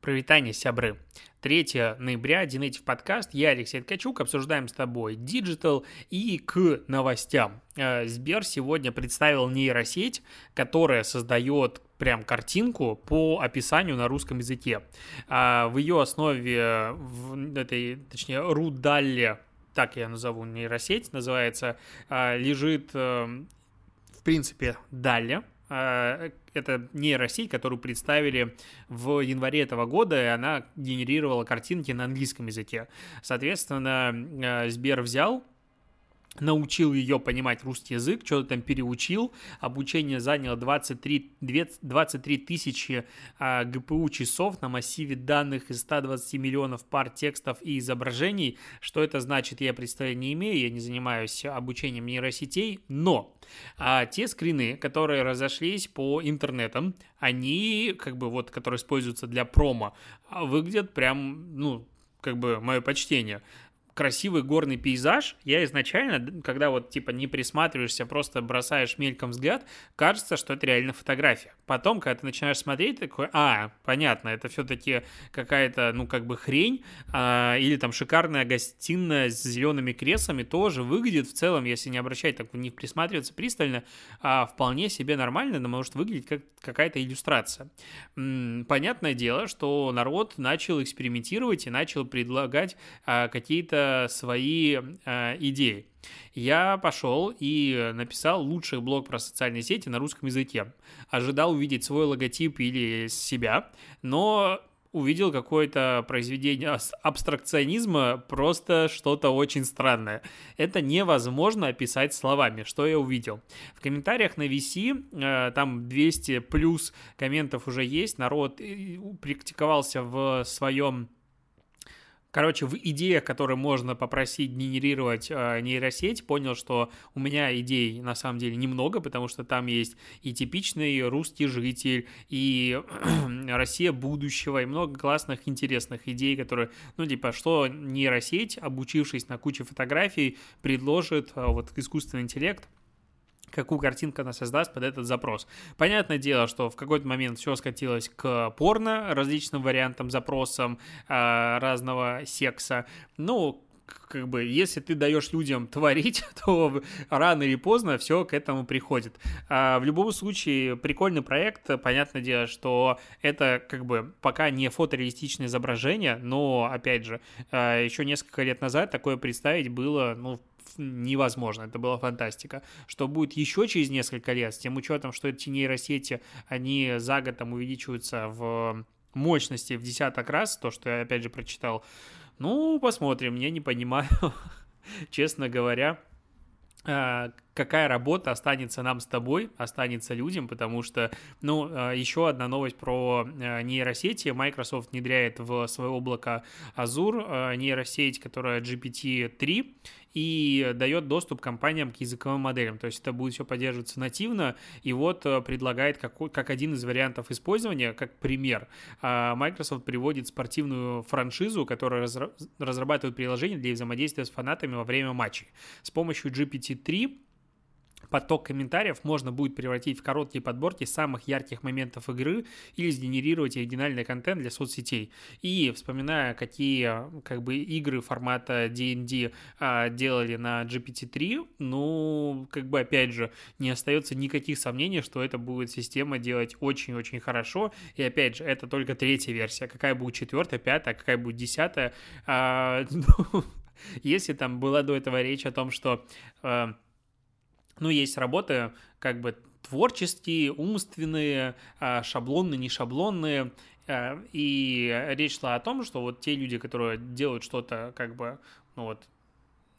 Прывітанне, сябры. 3 ноября, DNative подкаст, я Алексей Ткачук, обсуждаем с тобой диджитал и к новостям. Э, Сбер сегодня представил нейросеть, которая создает прям картинку по описанию на русском языке. А, в ее основе, в этой, точнее, ruDALL-E, так я назову нейросеть, называется, а, лежит, э, в принципе, DALL-E, а, это нейросеть, которую представили в январе этого года, и она генерировала картинки на английском языке. Соответственно, а, Сбер взял научил ее понимать русский язык, что-то там переучил. Обучение заняло 23, 23 тысячи а, ГПУ часов на массиве данных из 120 миллионов пар текстов и изображений. Что это значит, я представления не имею, я не занимаюсь обучением нейросетей, но а, те скрины, которые разошлись по интернетам, они, как бы вот, которые используются для промо, выглядят прям, ну, как бы мое почтение красивый горный пейзаж, я изначально, когда вот типа не присматриваешься, просто бросаешь мельком взгляд, кажется, что это реально фотография. Потом, когда ты начинаешь смотреть, такой, а, понятно, это все-таки какая-то, ну, как бы хрень, а, или там шикарная гостиная с зелеными креслами тоже выглядит в целом, если не обращать, так не присматриваться пристально, а, вполне себе нормально, но может выглядеть как какая-то иллюстрация. М-м, понятное дело, что народ начал экспериментировать и начал предлагать а, какие-то свои а, идеи я пошел и написал лучший блог про социальные сети на русском языке. Ожидал увидеть свой логотип или себя, но увидел какое-то произведение абстракционизма, просто что-то очень странное. Это невозможно описать словами, что я увидел. В комментариях на VC, э, там 200 плюс комментов уже есть, народ э, практиковался в своем Короче, в идеях, которые можно попросить генерировать э, нейросеть, понял, что у меня идей на самом деле немного, потому что там есть и типичный русский житель, и Россия будущего, и много классных, интересных идей, которые, ну, типа, что нейросеть, обучившись на куче фотографий, предложит э, вот искусственный интеллект какую картинку она создаст под этот запрос. Понятное дело, что в какой-то момент все скатилось к порно, различным вариантам, запросам э, разного секса. Ну, как бы, если ты даешь людям творить, то рано или поздно все к этому приходит. А в любом случае, прикольный проект. Понятное дело, что это как бы пока не фотореалистичное изображение, но, опять же, а, еще несколько лет назад такое представить было, ну, невозможно, это была фантастика. Что будет еще через несколько лет, с тем учетом, что эти нейросети, они за год там увеличиваются в мощности в десяток раз, то, что я опять же прочитал, ну, посмотрим, я не понимаю, честно говоря, а, какая работа останется нам с тобой, останется людям, потому что, ну, а, еще одна новость про а, нейросети. Microsoft внедряет в свое облако Azure нейросеть, которая GPT-3, и дает доступ компаниям к языковым моделям. То есть это будет все поддерживаться нативно, и вот э, предлагает как, как один из вариантов использования, как пример. Microsoft приводит спортивную франшизу, которая разрабатывает приложение для взаимодействия с фанатами во время матчей. С помощью GPT-3 поток комментариев можно будет превратить в короткие подборки самых ярких моментов игры или сгенерировать оригинальный контент для соцсетей. И вспоминая, какие как бы игры формата D&D а, делали на GPT-3, ну, как бы опять же, не остается никаких сомнений, что это будет система делать очень-очень хорошо. И опять же, это только третья версия. Какая будет четвертая, пятая, какая будет десятая? А, ну, если там была до этого речь о том, что а, ну, есть работы как бы творческие, умственные, а, шаблонные, не шаблонные, а, и речь шла о том, что вот те люди, которые делают что-то как бы, ну вот,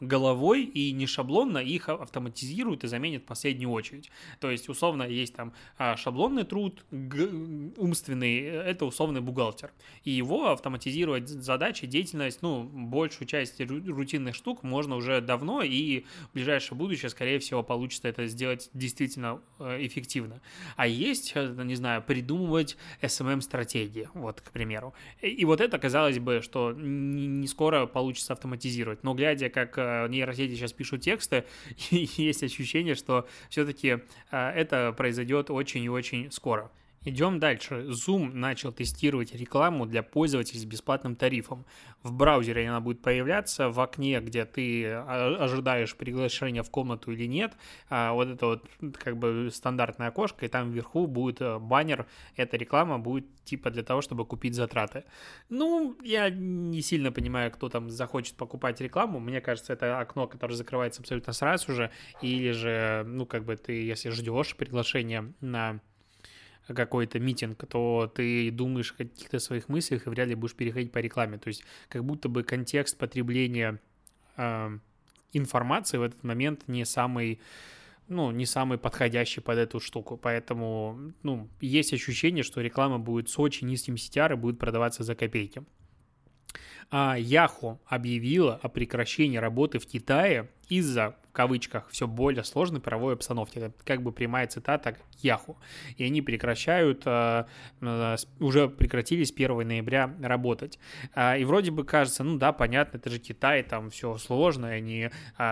головой и не шаблонно их автоматизируют и заменят в последнюю очередь. То есть, условно, есть там а, шаблонный труд, умственный, это условный бухгалтер. И его автоматизировать задачи, деятельность, ну, большую часть рутинных штук можно уже давно, и в ближайшее будущее, скорее всего, получится это сделать действительно э, эффективно. А есть, э, не знаю, придумывать SMM-стратегии, вот, к примеру. И вот это, казалось бы, что не скоро получится автоматизировать. Но глядя, как э, нейросети сейчас пишут тексты, и есть ощущение, что все-таки а, это произойдет очень и очень скоро. Идем дальше. Zoom начал тестировать рекламу для пользователей с бесплатным тарифом. В браузере она будет появляться в окне, где ты а, ожидаешь приглашения в комнату или нет. А, вот это вот как бы стандартное окошко, и там вверху будет э, баннер. Эта реклама будет типа для того, чтобы купить затраты. Ну, я не сильно понимаю, кто там захочет покупать рекламу. Мне кажется, это окно, которое закрывается абсолютно сразу же. Или же, ну, как бы ты, если ждешь приглашения на какой-то митинг, то ты думаешь о каких-то своих мыслях и вряд ли будешь переходить по рекламе. То есть как будто бы контекст потребления э, информации в этот момент не самый ну, не самый подходящий под эту штуку. Поэтому, ну, есть ощущение, что реклама будет с очень низким CTR и будет продаваться за копейки. А Яху объявила о прекращении работы в Китае из-за, в кавычках, все более сложной правовой обстановки. Это как бы прямая цитата Яху. И они прекращают, а, а, уже прекратили с 1 ноября работать. А, и вроде бы кажется, ну да, понятно, это же Китай, там все сложно, они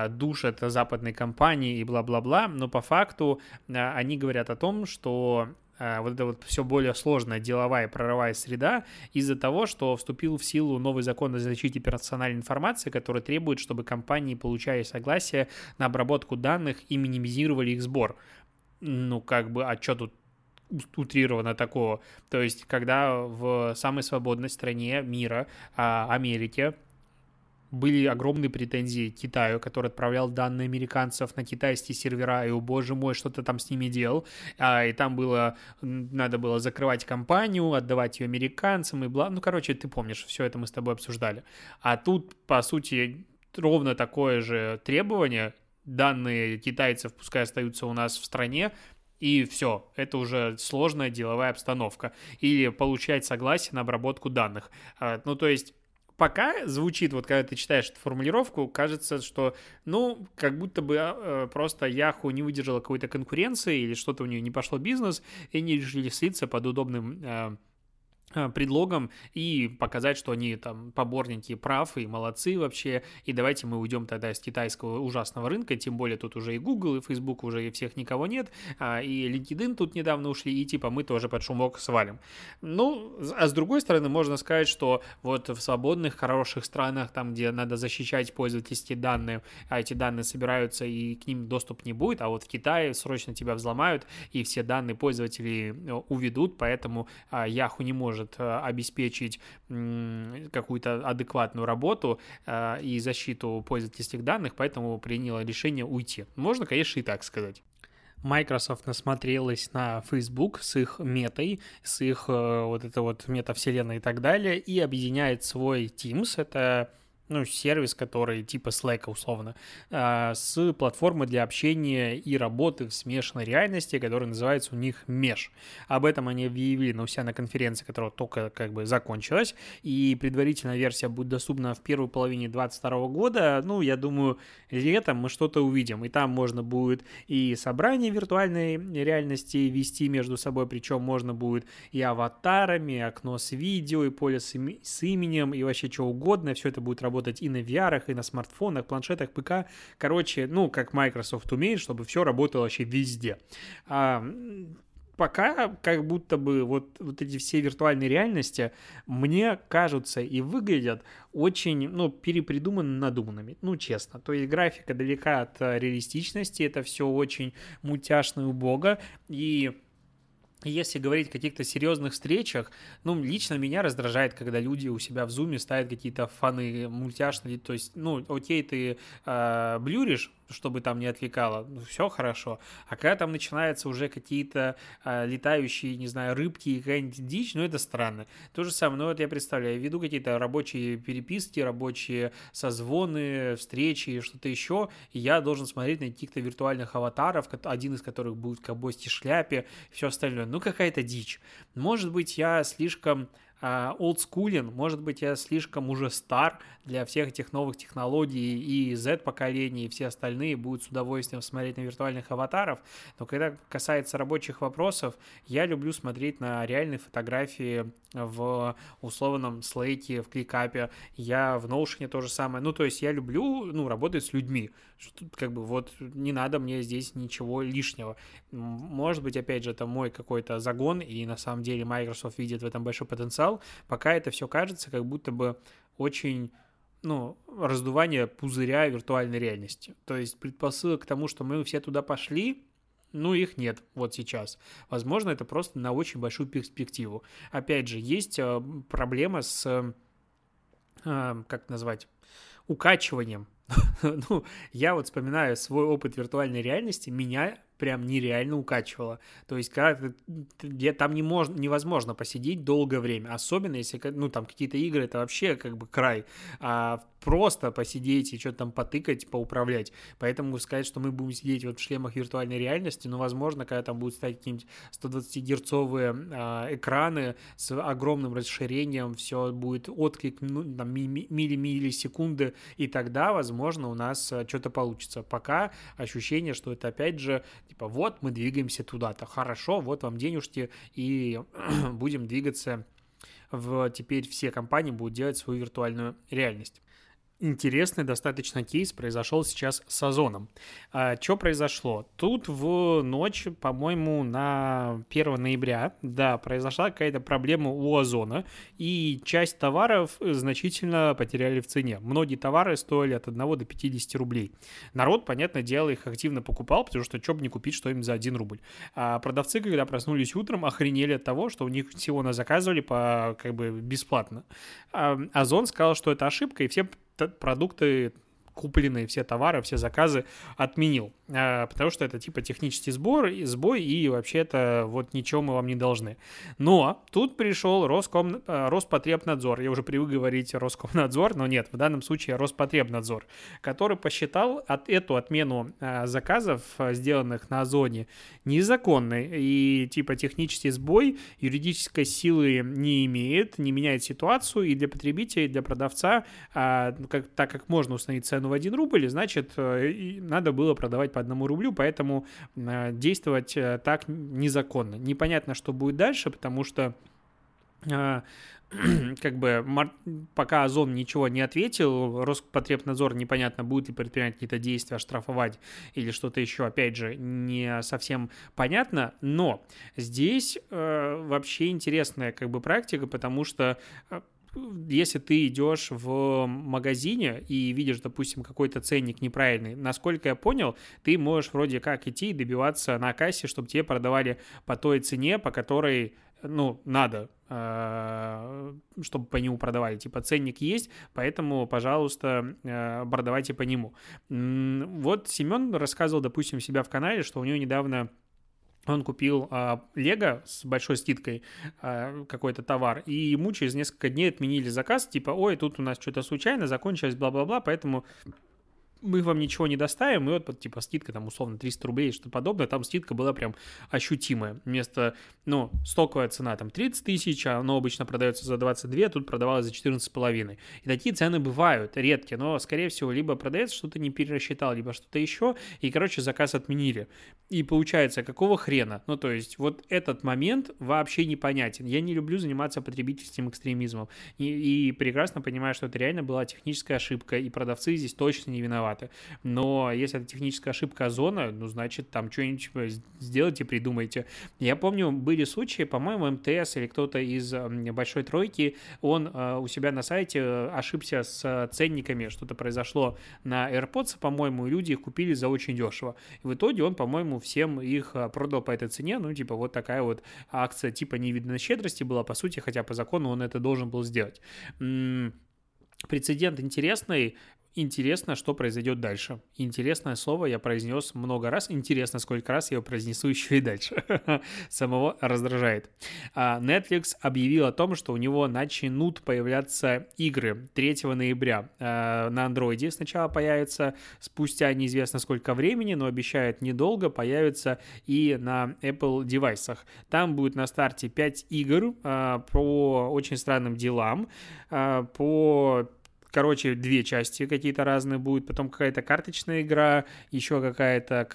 душат западные компании и бла-бла-бла, но по факту они говорят о том, что Э, вот это вот все более сложная деловая правовая среда из-за того, что вступил в силу новый закон о защите персональной информации, который требует, чтобы компании получали согласие на обработку данных и минимизировали их сбор. Ну, как бы, а что тут утрировано такого? То есть, когда в самой свободной стране мира, а, Америке, были огромные претензии к Китаю, который отправлял данные американцев на китайские сервера, и, о боже мой, что-то там с ними делал, а, и там было, надо было закрывать компанию, отдавать ее американцам, и бла, ну, короче, ты помнишь, все это мы с тобой обсуждали. А тут, по сути, ровно такое же требование, данные китайцев пускай остаются у нас в стране, и все, это уже сложная деловая обстановка. Или получать согласие на обработку данных. А, ну, то есть пока звучит, вот когда ты читаешь эту формулировку, кажется, что, ну, как будто бы э, просто Яху не выдержала какой-то конкуренции или что-то у нее не пошло бизнес, и они решили слиться под удобным Э, предлогом и показать, что они там поборники прав и молодцы вообще, и давайте мы уйдем тогда с китайского ужасного рынка, тем более тут уже и Google, и Facebook уже и всех никого нет, а, и LinkedIn тут недавно ушли, и типа мы тоже под шумок свалим. Ну, а с другой стороны, можно сказать, что вот в свободных, хороших странах, там, где надо защищать пользовательские данные, а эти данные собираются, и к ним доступ не будет, а вот в Китае срочно тебя взломают, и все данные пользователей э, уведут, поэтому а, Yahoo не может может э, обеспечить какую-то адекватную работу э, и защиту пользовательских данных, поэтому приняла решение уйти. Можно, конечно, и так сказать. Microsoft насмотрелась на Facebook с их метой, с их э, вот это вот метавселенной и так далее, и объединяет свой Teams, это ну, сервис, который типа Slack условно, а, с платформой для общения и работы в смешанной реальности, которая называется у них Mesh. Об этом они объявили на себя на конференции, которая только как бы закончилась, и предварительная версия будет доступна в первой половине 2022 года. Ну, я думаю, летом мы что-то увидим, и там можно будет и собрание виртуальной реальности вести между собой, причем можно будет и аватарами, и окно с видео, и поле с, им- с именем, и вообще что угодно, все это будет работать работать и на VR, и на смартфонах, планшетах, ПК. Короче, ну, как Microsoft умеет, чтобы все работало вообще везде. А, пока как будто бы вот, вот эти все виртуальные реальности мне кажутся и выглядят очень, ну, перепридуманно надуманными, ну, честно. То есть графика далека от реалистичности, это все очень мультяшно и убого, и если говорить о каких-то серьезных встречах, ну, лично меня раздражает, когда люди у себя в зуме ставят какие-то фаны мультяшные, то есть, ну, окей, ты э, блюришь, чтобы там не отвлекало, ну, все хорошо. А когда там начинаются уже какие-то э, летающие, не знаю, рыбки и какая-нибудь дичь, ну, это странно. То же самое, ну, вот я представляю, я веду какие-то рабочие переписки, рабочие созвоны, встречи, что-то еще, и я должен смотреть на каких-то виртуальных аватаров, один из которых будет в ковбойской шляпе, все остальное. Ну, какая-то дичь. Может быть, я слишком олдскулен, может быть, я слишком уже стар для всех этих новых технологий, и Z-поколение, и все остальные будут с удовольствием смотреть на виртуальных аватаров, но когда касается рабочих вопросов, я люблю смотреть на реальные фотографии в условном слейке, в кликапе, я в Notion то же самое, ну, то есть я люблю, ну, работать с людьми, как бы вот не надо мне здесь ничего лишнего. Может быть, опять же, это мой какой-то загон, и на самом деле Microsoft видит в этом большой потенциал, пока это все кажется как будто бы очень ну, раздувание пузыря виртуальной реальности. То есть предпосылок к тому, что мы все туда пошли, ну, их нет вот сейчас. Возможно, это просто на очень большую перспективу. Опять же, есть э, проблема с, э, как назвать, укачиванием. ну, я вот вспоминаю свой опыт виртуальной реальности, меня прям нереально укачивало. То есть, когда где там не мож, невозможно посидеть долгое время, особенно если, ну, там какие-то игры, это вообще как бы край. А просто посидеть и что-то там потыкать, поуправлять. Поэтому сказать, что мы будем сидеть вот в шлемах виртуальной реальности, ну, возможно, когда там будут стоять какие-нибудь 120-герцовые а, экраны с огромным расширением, все будет отклик ну, там, милли-миллисекунды, и тогда, возможно, у нас а, что-то получится. Пока ощущение, что это, опять же, типа, вот мы двигаемся туда-то, хорошо, вот вам денежки, и будем двигаться в теперь все компании будут делать свою виртуальную реальность интересный достаточно кейс произошел сейчас с Озоном. А, что произошло? Тут в ночь, по-моему, на 1 ноября, да, произошла какая-то проблема у Озона, и часть товаров значительно потеряли в цене. Многие товары стоили от 1 до 50 рублей. Народ, понятное дело, их активно покупал, потому что что бы не купить что-нибудь за 1 рубль. А продавцы, когда проснулись утром, охренели от того, что у них всего на заказывали по как бы бесплатно. А, Озон сказал, что это ошибка, и все продукты купленные все товары, все заказы отменил, потому что это типа технический сбор, сбой, и вообще это вот ничего мы вам не должны. Но тут пришел Роском, а, Роспотребнадзор, я уже привык говорить Роскомнадзор, но нет, в данном случае Роспотребнадзор, который посчитал от эту отмену а, заказов, сделанных на Озоне, незаконной, и типа технический сбой юридической силы не имеет, не меняет ситуацию, и для потребителя, и для продавца, как, так как можно установить цену в 1 рубль, значит, э, надо было продавать по 1 рублю, поэтому э, действовать э, так незаконно. Непонятно, что будет дальше, потому что как бы пока Озон ничего не ответил, Роспотребнадзор непонятно, будет ли предпринимать какие-то действия, штрафовать или что-то еще, опять же, не совсем понятно, но здесь э, вообще интересная как бы практика, потому что если ты идешь в магазине и видишь, допустим, какой-то ценник неправильный, насколько я понял, ты можешь вроде как идти и добиваться на кассе, чтобы тебе продавали по той цене, по которой ну, надо, э, чтобы по нему продавали. Типа ценник есть, поэтому, пожалуйста, э, продавайте по нему. Вот Семен рассказывал, допустим, себя в канале, что у него недавно он купил а, Лего с большой скидкой а, какой-то товар, и ему через несколько дней отменили заказ, типа, ой, тут у нас что-то случайно закончилось, бла-бла-бла, поэтому мы вам ничего не доставим, и вот, типа, скидка там, условно, 300 рублей, что подобное, там скидка была прям ощутимая. Вместо, ну, стоковая цена там 30 тысяч, а оно обычно продается за 22, тут продавалось за 14,5. И такие цены бывают, редкие, но, скорее всего, либо продавец что-то не перерасчитал, либо что-то еще, и, короче, заказ отменили. И получается, какого хрена? Ну, то есть, вот этот момент вообще непонятен. Я не люблю заниматься потребительским экстремизмом, и, и прекрасно понимаю, что это реально была техническая ошибка, и продавцы здесь точно не виноваты виноваты. Но если это техническая ошибка Озона, ну, значит, там что-нибудь сделайте, придумайте. Я помню, были случаи, по-моему, МТС или кто-то из Большой Тройки, он э, у себя на сайте ошибся с ценниками, что-то произошло на AirPods, по-моему, люди их купили за очень дешево. И в итоге он, по-моему, всем их э, продал по этой цене, ну, типа, вот такая вот акция типа невиданной щедрости была, по сути, хотя по закону он это должен был сделать. Прецедент интересный, Интересно, что произойдет дальше. Интересное слово я произнес много раз. Интересно, сколько раз я его произнесу еще и дальше. Самого раздражает. А, Netflix объявил о том, что у него начнут появляться игры 3 ноября. А, на андроиде сначала появится, спустя неизвестно сколько времени, но обещают недолго, появится и на Apple девайсах. Там будет на старте 5 игр а, по очень странным делам, по короче, две части какие-то разные будут, потом какая-то карточная игра, еще какая-то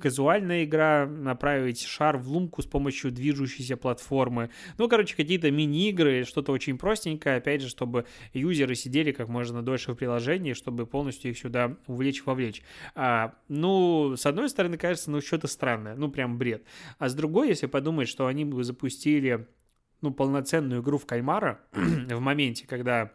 казуальная игра, направить шар в лунку с помощью движущейся платформы. Ну, короче, какие-то мини-игры, что-то очень простенькое, опять же, чтобы юзеры сидели как можно дольше в приложении, чтобы полностью их сюда увлечь-вовлечь. А, ну, с одной стороны, кажется, ну, что-то странное, ну, прям бред. А с другой, если подумать, что они бы запустили, ну, полноценную игру в кальмара в моменте, когда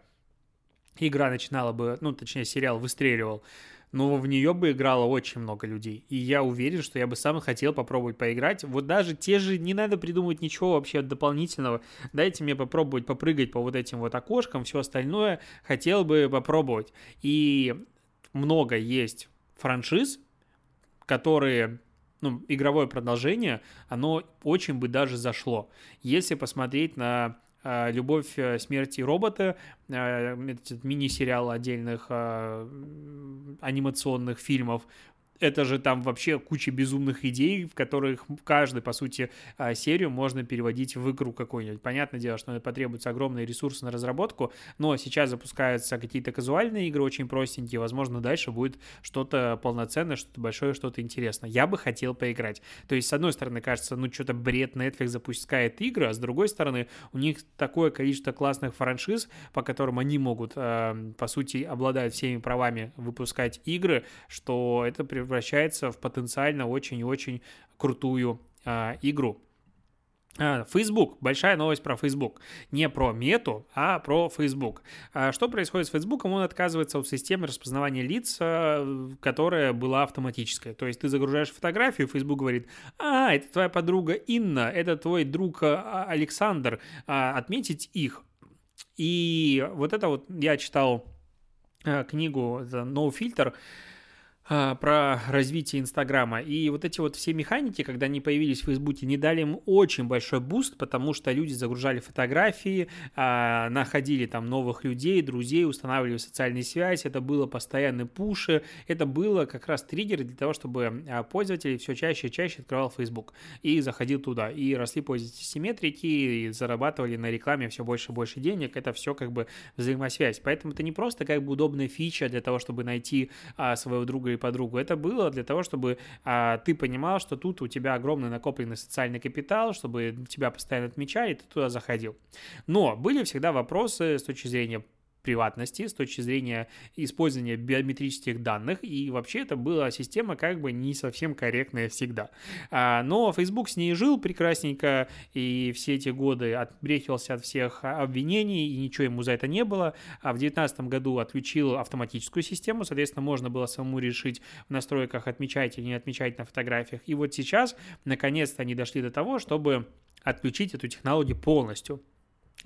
игра начинала бы, ну, точнее, сериал выстреливал, но в нее бы играло очень много людей. И я уверен, что я бы сам хотел попробовать поиграть. Вот даже те же, не надо придумывать ничего вообще дополнительного. Дайте мне попробовать попрыгать по вот этим вот окошкам, все остальное хотел бы попробовать. И много есть франшиз, которые ну, игровое продолжение, оно очень бы даже зашло. Если посмотреть на «Любовь, э, смерть и роботы», э, мини-сериал отдельных анимационных фильмов, это же там вообще куча безумных идей, в которых каждый, по сути, а, серию можно переводить в игру какую-нибудь. Понятное дело, что потребуются огромные ресурсы на разработку, но сейчас запускаются какие-то казуальные игры, очень простенькие, возможно, дальше будет что-то полноценное, что-то большое, что-то интересное. Я бы хотел поиграть. То есть, с одной стороны, кажется, ну, что-то бред Netflix запускает игры, а с другой стороны, у них такое количество классных франшиз, по которым они могут, э, по сути, обладают всеми правами выпускать игры, что это превращается в потенциально очень и очень крутую а, игру. А, Facebook, большая новость про Facebook. Не про мету, а про Facebook. А что происходит с Facebook? Он отказывается от системы распознавания лиц, а, которая была автоматическая. То есть ты загружаешь фотографию, Facebook говорит, а, это твоя подруга Инна, это твой друг Александр, отметить их. И вот это вот я читал книгу No Filter, про развитие Инстаграма. И вот эти вот все механики, когда они появились в Фейсбуке, не дали им очень большой буст, потому что люди загружали фотографии, а, находили там новых людей, друзей, устанавливали социальные связи, это было постоянные пуши, это было как раз триггер для того, чтобы а, пользователь все чаще и чаще открывал Facebook и заходил туда, и росли пользовательские метрики, и зарабатывали на рекламе все больше и больше денег, это все как бы взаимосвязь. Поэтому это не просто как бы удобная фича для того, чтобы найти своего друга и подругу. Это было для того, чтобы а, ты понимал, что тут у тебя огромный накопленный социальный капитал, чтобы тебя постоянно отмечали, ты туда заходил. Но были всегда вопросы с точки зрения приватности, с точки зрения использования биометрических данных, и вообще это была система как бы не совсем корректная всегда. А, но Facebook с ней жил прекрасненько, и все эти годы отбрехивался от всех обвинений, и ничего ему за это не было. А в 2019 году отключил автоматическую систему, соответственно, можно было самому решить в настройках отмечать или не отмечать на фотографиях. И вот сейчас, наконец-то, они дошли до того, чтобы отключить эту технологию полностью.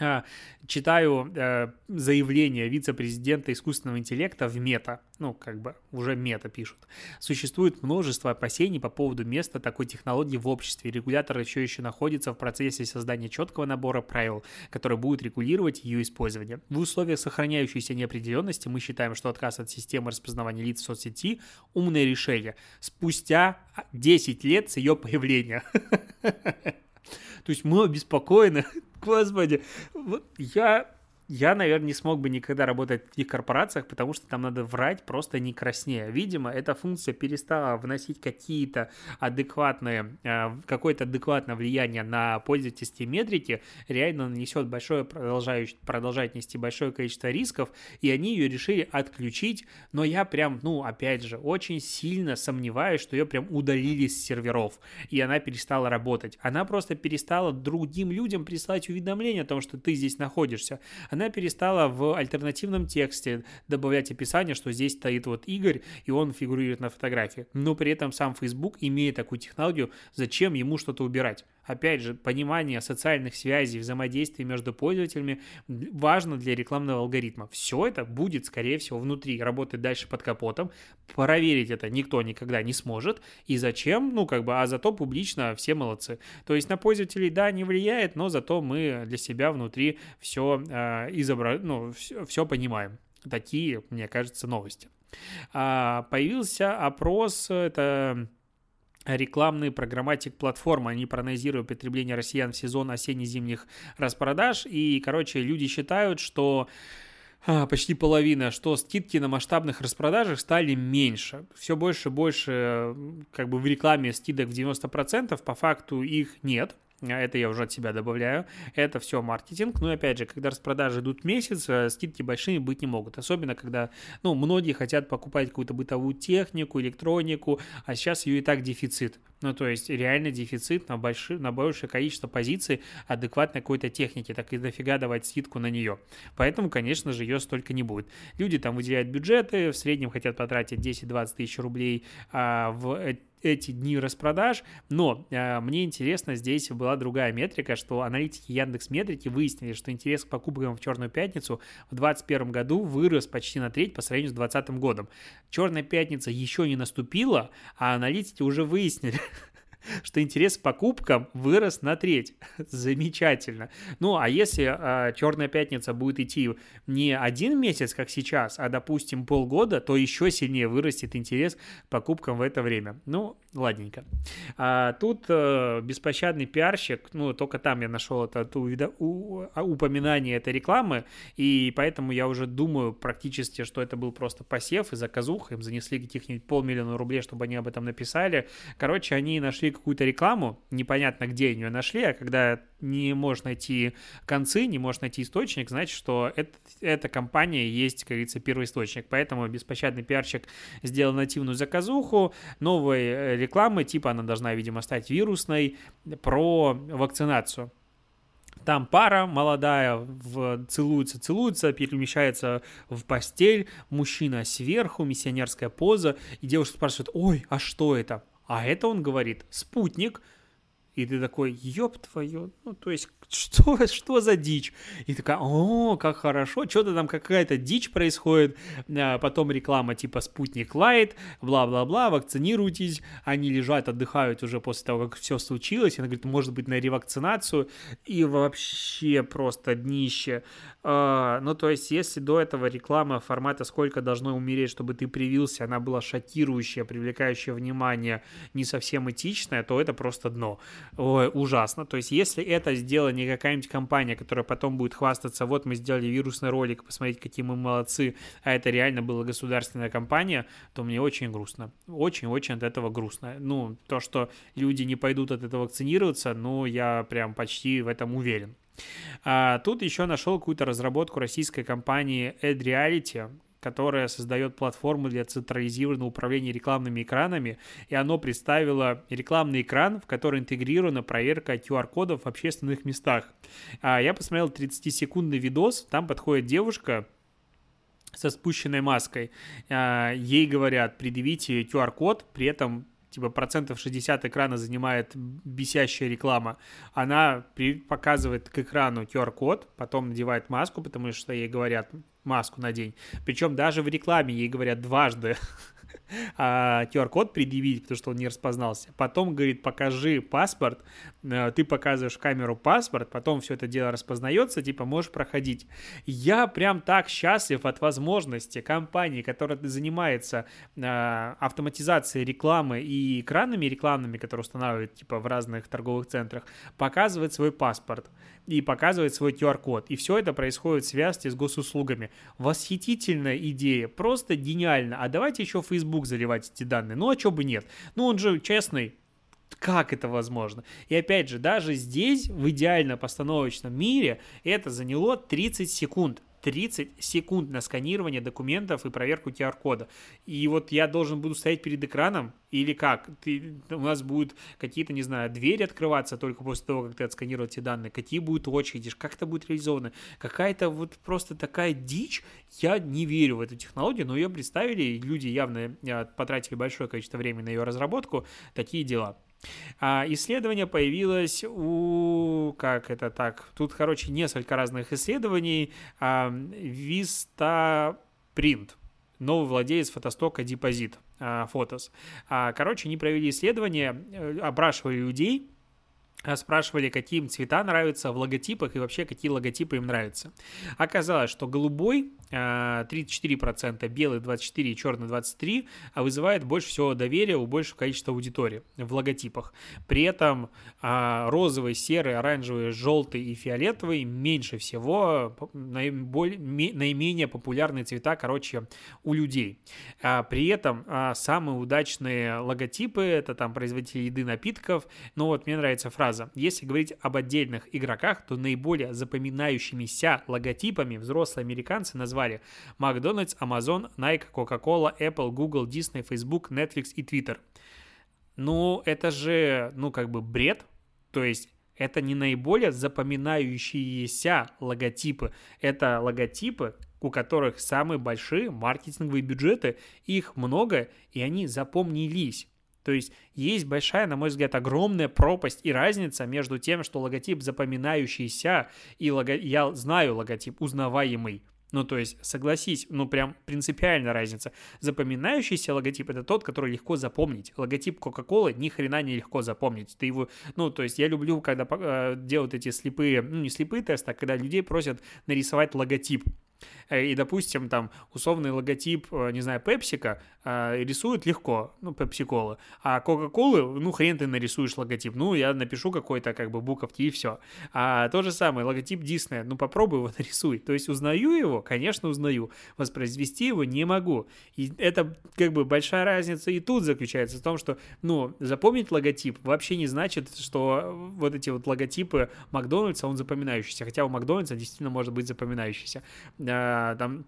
А, читаю э, заявление вице-президента искусственного интеллекта в мета, ну, как бы уже мета пишут. Существует множество опасений по поводу места такой технологии в обществе. Регулятор еще еще находится в процессе создания четкого набора правил, который будет регулировать ее использование. В условиях сохраняющейся неопределенности мы считаем, что отказ от системы распознавания лиц в соцсети – умное решение. Спустя 10 лет с ее появления. То есть мы обеспокоены. Господи, я я, наверное, не смог бы никогда работать в таких корпорациях, потому что там надо врать просто не краснее. Видимо, эта функция перестала вносить какие-то адекватные, э, какое-то адекватное влияние на пользовательские метрики, реально нанесет большое, продолжает, продолжает нести большое количество рисков, и они ее решили отключить, но я прям, ну, опять же, очень сильно сомневаюсь, что ее прям удалили с серверов, и она перестала работать. Она просто перестала другим людям прислать уведомления о том, что ты здесь находишься она перестала в альтернативном тексте добавлять описание, что здесь стоит вот Игорь, и он фигурирует на фотографии. Но при этом сам Facebook, имея такую технологию, зачем ему что-то убирать? Опять же, понимание социальных связей, взаимодействия между пользователями важно для рекламного алгоритма. Все это будет, скорее всего, внутри, работать дальше под капотом. Проверить это никто никогда не сможет. И зачем? Ну, как бы, а зато публично все молодцы. То есть на пользователей, да, не влияет, но зато мы для себя внутри все э, изобра... ну, все, все понимаем. Такие, мне кажется, новости. А, появился опрос, это рекламные программатик платформы. Они проанализируют потребление россиян в сезон осенне-зимних распродаж. И, короче, люди считают, что а, почти половина, что скидки на масштабных распродажах стали меньше. Все больше и больше как бы в рекламе скидок в 90%, по факту их нет. А это я уже от себя добавляю. Это все маркетинг. Но опять же, когда распродажи идут месяц, э, скидки большими быть не могут. Особенно, когда, ну, многие хотят покупать какую-то бытовую технику, электронику, а сейчас ее и так дефицит. Ну, то есть реально дефицит на, большие, на большее количество позиций адекватной какой-то техники, так и дофига давать скидку на нее. Поэтому, конечно же, ее столько не будет. Люди там выделяют бюджеты, в среднем хотят потратить 10-20 тысяч рублей а, в эти дни распродаж, но э, мне интересно, здесь была другая метрика, что аналитики Яндекс Метрики выяснили, что интерес к покупкам в Черную пятницу в 2021 году вырос почти на треть по сравнению с 2020 годом. Черная пятница еще не наступила, а аналитики уже выяснили, что интерес к покупкам вырос на треть. Замечательно. Ну, а если э, Черная пятница будет идти не один месяц, как сейчас, а, допустим, полгода, то еще сильнее вырастет интерес к покупкам в это время. Ну, ладненько. А, тут э, беспощадный пиарщик, ну, только там я нашел это увидо, у, а, упоминание этой рекламы, и поэтому я уже думаю практически, что это был просто посев и заказух, им занесли каких-нибудь полмиллиона рублей, чтобы они об этом написали. Короче, они нашли какую-то рекламу, непонятно где они ее нашли, а когда не можешь найти концы, не можешь найти источник, значит, что это, эта компания есть, как говорится, первый источник. Поэтому беспощадный пиарщик сделал нативную заказуху, новой э, рекламы, типа она должна, видимо, стать вирусной, про вакцинацию. Там пара молодая в, целуется, целуется, перемещается в постель, мужчина сверху, миссионерская поза, и девушка спрашивает, ой, а что это? А это он говорит, спутник, и ты такой, ёб твою, ну, то есть, что, что за дичь? И такая, о, как хорошо, что-то там какая-то дичь происходит, а потом реклама типа «Спутник Лайт», бла-бла-бла, вакцинируйтесь, они лежат, отдыхают уже после того, как все случилось, она говорит, может быть, на ревакцинацию, и вообще просто днище. А, ну, то есть, если до этого реклама формата «Сколько должно умереть, чтобы ты привился», она была шокирующая, привлекающая внимание, не совсем этичная, то это просто дно. Ой, ужасно. То есть, если это сделала не какая-нибудь компания, которая потом будет хвастаться, вот мы сделали вирусный ролик, посмотрите, какие мы молодцы, а это реально была государственная компания, то мне очень грустно. Очень-очень от этого грустно. Ну, то, что люди не пойдут от этого вакцинироваться, ну, я прям почти в этом уверен. А, тут еще нашел какую-то разработку российской компании AdReality, которая создает платформу для централизированного управления рекламными экранами, и оно представило рекламный экран, в который интегрирована проверка QR-кодов в общественных местах. А я посмотрел 30-секундный видос, там подходит девушка, со спущенной маской. А, ей говорят, предъявите QR-код, при этом типа процентов 60 экрана занимает бесящая реклама, она при, показывает к экрану QR-код, потом надевает маску, потому что ей говорят маску надень. Причем даже в рекламе ей говорят дважды а, QR-код предъявить, потому что он не распознался. Потом говорит, покажи паспорт, э, ты показываешь камеру паспорт, потом все это дело распознается, типа можешь проходить. Я прям так счастлив от возможности компании, которая занимается э, автоматизацией рекламы и экранами рекламными, которые устанавливают типа в разных торговых центрах, показывать свой паспорт и показывает свой QR-код. И все это происходит в связке с госуслугами. Восхитительная идея, просто гениально. А давайте еще Facebook заливать эти данные. Ну, а что бы нет? Ну, он же честный, как это возможно? И опять же, даже здесь, в идеально постановочном мире, это заняло 30 секунд. 30 секунд на сканирование документов и проверку QR-кода. И вот я должен буду стоять перед экраном, или как? Ты, у нас будут какие-то, не знаю, двери открываться только после того, как ты отсканировал эти данные, какие будут очереди, как это будет реализовано. Какая-то вот просто такая дичь. Я не верю в эту технологию, но ее представили, люди явно потратили большое количество времени на ее разработку, такие дела. А исследование появилось у... Как это так? Тут, короче, несколько разных исследований. А, Vistaprint новый владелец фотостока Депозит, Фотос. Короче, они провели исследование, э, опрашивали людей, а спрашивали, какие им цвета нравятся в логотипах и вообще какие логотипы им нравятся. Оказалось, что голубой 34%, а, белый 24% и черный 23% а вызывает больше всего доверия у большего количества аудитории в логотипах. При этом а, розовый, серый, оранжевый, желтый и фиолетовый меньше всего наименее популярные цвета, короче, у людей. При этом самые удачные логотипы это там производители еды, напитков. Но вот мне нравится фраза. Если говорить об отдельных игроках, то наиболее запоминающимися логотипами взрослые американцы назвали Макдональдс, Amazon, Nike, Coca-Cola, Apple, Google, Disney, Facebook, Netflix и Twitter. Ну, это же, ну, как бы бред. То есть это не наиболее запоминающиеся логотипы. Это логотипы, у которых самые большие маркетинговые бюджеты, их много, и они запомнились. То есть есть большая, на мой взгляд, огромная пропасть и разница между тем, что логотип запоминающийся и лого... я знаю логотип узнаваемый. Ну, то есть, согласись, ну, прям принципиальная разница. Запоминающийся логотип — это тот, который легко запомнить. Логотип Кока-Колы ни хрена не легко запомнить. Ты его, ну, то есть, я люблю, когда э, делают эти слепые, ну, не слепые тесты, а когда людей просят нарисовать логотип. Э, и, допустим, там условный логотип, э, не знаю, пепсика э, рисуют легко, ну, пепси-колы, а кока-колы, ну, хрен ты нарисуешь логотип, ну, я напишу какой-то, как бы, буковки и все. А то же самое, логотип Диснея, ну, попробуй его нарисуй. То есть узнаю его, конечно, узнаю, воспроизвести его не могу. И это, как бы, большая разница и тут заключается в том, что, ну, запомнить логотип вообще не значит, что вот эти вот логотипы Макдональдса, он запоминающийся, хотя у Макдональдса действительно может быть запоминающийся там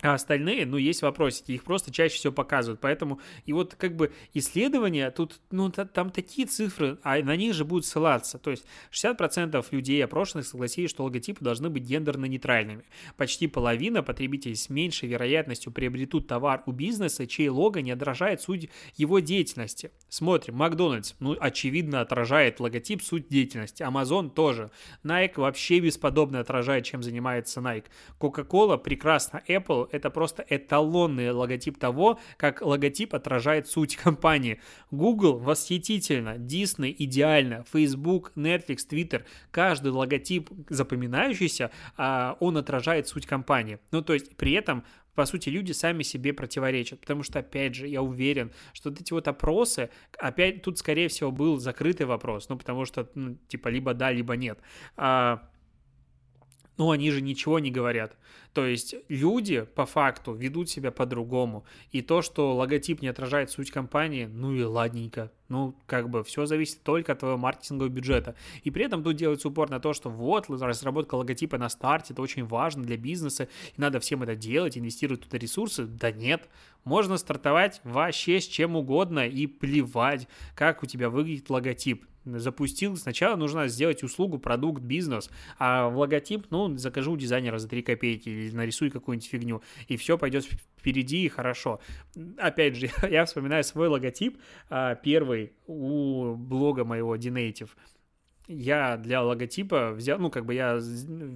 а остальные, ну, есть вопросики, их просто чаще всего показывают. Поэтому, и вот как бы исследования, тут, ну, там такие цифры, а на них же будут ссылаться. То есть 60% людей опрошенных согласились, что логотипы должны быть гендерно-нейтральными. Почти половина потребителей с меньшей вероятностью приобретут товар у бизнеса, чей лого не отражает суть его деятельности. Смотрим, Макдональдс, ну, очевидно, отражает логотип суть деятельности. Amazon тоже. Nike вообще бесподобно отражает, чем занимается Nike. Coca-Cola прекрасно. Apple это просто эталонный логотип того, как логотип отражает суть компании. Google восхитительно, Disney идеально, Facebook, Netflix, Twitter, каждый логотип запоминающийся, а, он отражает суть компании. Ну, то есть при этом по сути, люди сами себе противоречат, потому что, опять же, я уверен, что вот эти вот опросы, опять тут, скорее всего, был закрытый вопрос, ну, потому что, ну, типа, либо да, либо нет. А, ну, они же ничего не говорят. То есть люди по факту ведут себя по-другому. И то, что логотип не отражает суть компании, ну и ладненько. Ну, как бы все зависит только от твоего маркетингового бюджета. И при этом тут делается упор на то, что вот, разработка логотипа на старте, это очень важно для бизнеса, и надо всем это делать, инвестировать туда ресурсы. Да нет, можно стартовать вообще с чем угодно и плевать, как у тебя выглядит логотип запустил, сначала нужно сделать услугу, продукт, бизнес, а в логотип, ну, закажу у дизайнера за 3 копейки или нарисуй какую-нибудь фигню, и все пойдет впереди и хорошо. Опять же, я вспоминаю свой логотип, а, первый у блога моего Dinative, я для логотипа взял, ну, как бы я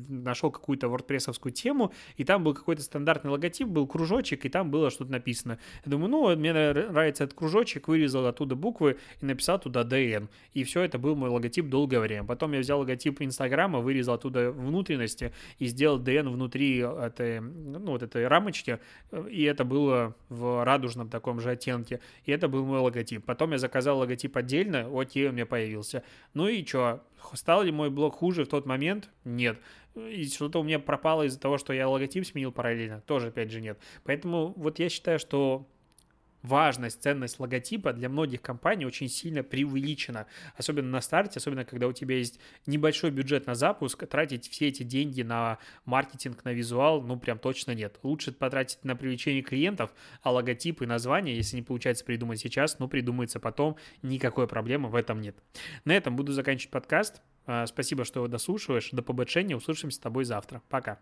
нашел какую-то wordpress тему, и там был какой-то стандартный логотип, был кружочек, и там было что-то написано. Я думаю, ну, мне нравится этот кружочек, вырезал оттуда буквы и написал туда DN. И все, это был мой логотип долгое время. Потом я взял логотип Инстаграма, вырезал оттуда внутренности и сделал DN внутри этой, ну, вот этой рамочки, и это было в радужном таком же оттенке. И это был мой логотип. Потом я заказал логотип отдельно, окей, он мне появился. Ну и что, Стал ли мой блог хуже в тот момент? Нет. И что-то у меня пропало из-за того, что я логотип сменил параллельно? Тоже, опять же, нет. Поэтому вот я считаю, что важность, ценность логотипа для многих компаний очень сильно преувеличена. Особенно на старте, особенно когда у тебя есть небольшой бюджет на запуск, тратить все эти деньги на маркетинг, на визуал, ну прям точно нет. Лучше потратить на привлечение клиентов, а логотип и название, если не получается придумать сейчас, ну придумается потом, никакой проблемы в этом нет. На этом буду заканчивать подкаст. А, спасибо, что его дослушиваешь. До побочения. Услышимся с тобой завтра. Пока.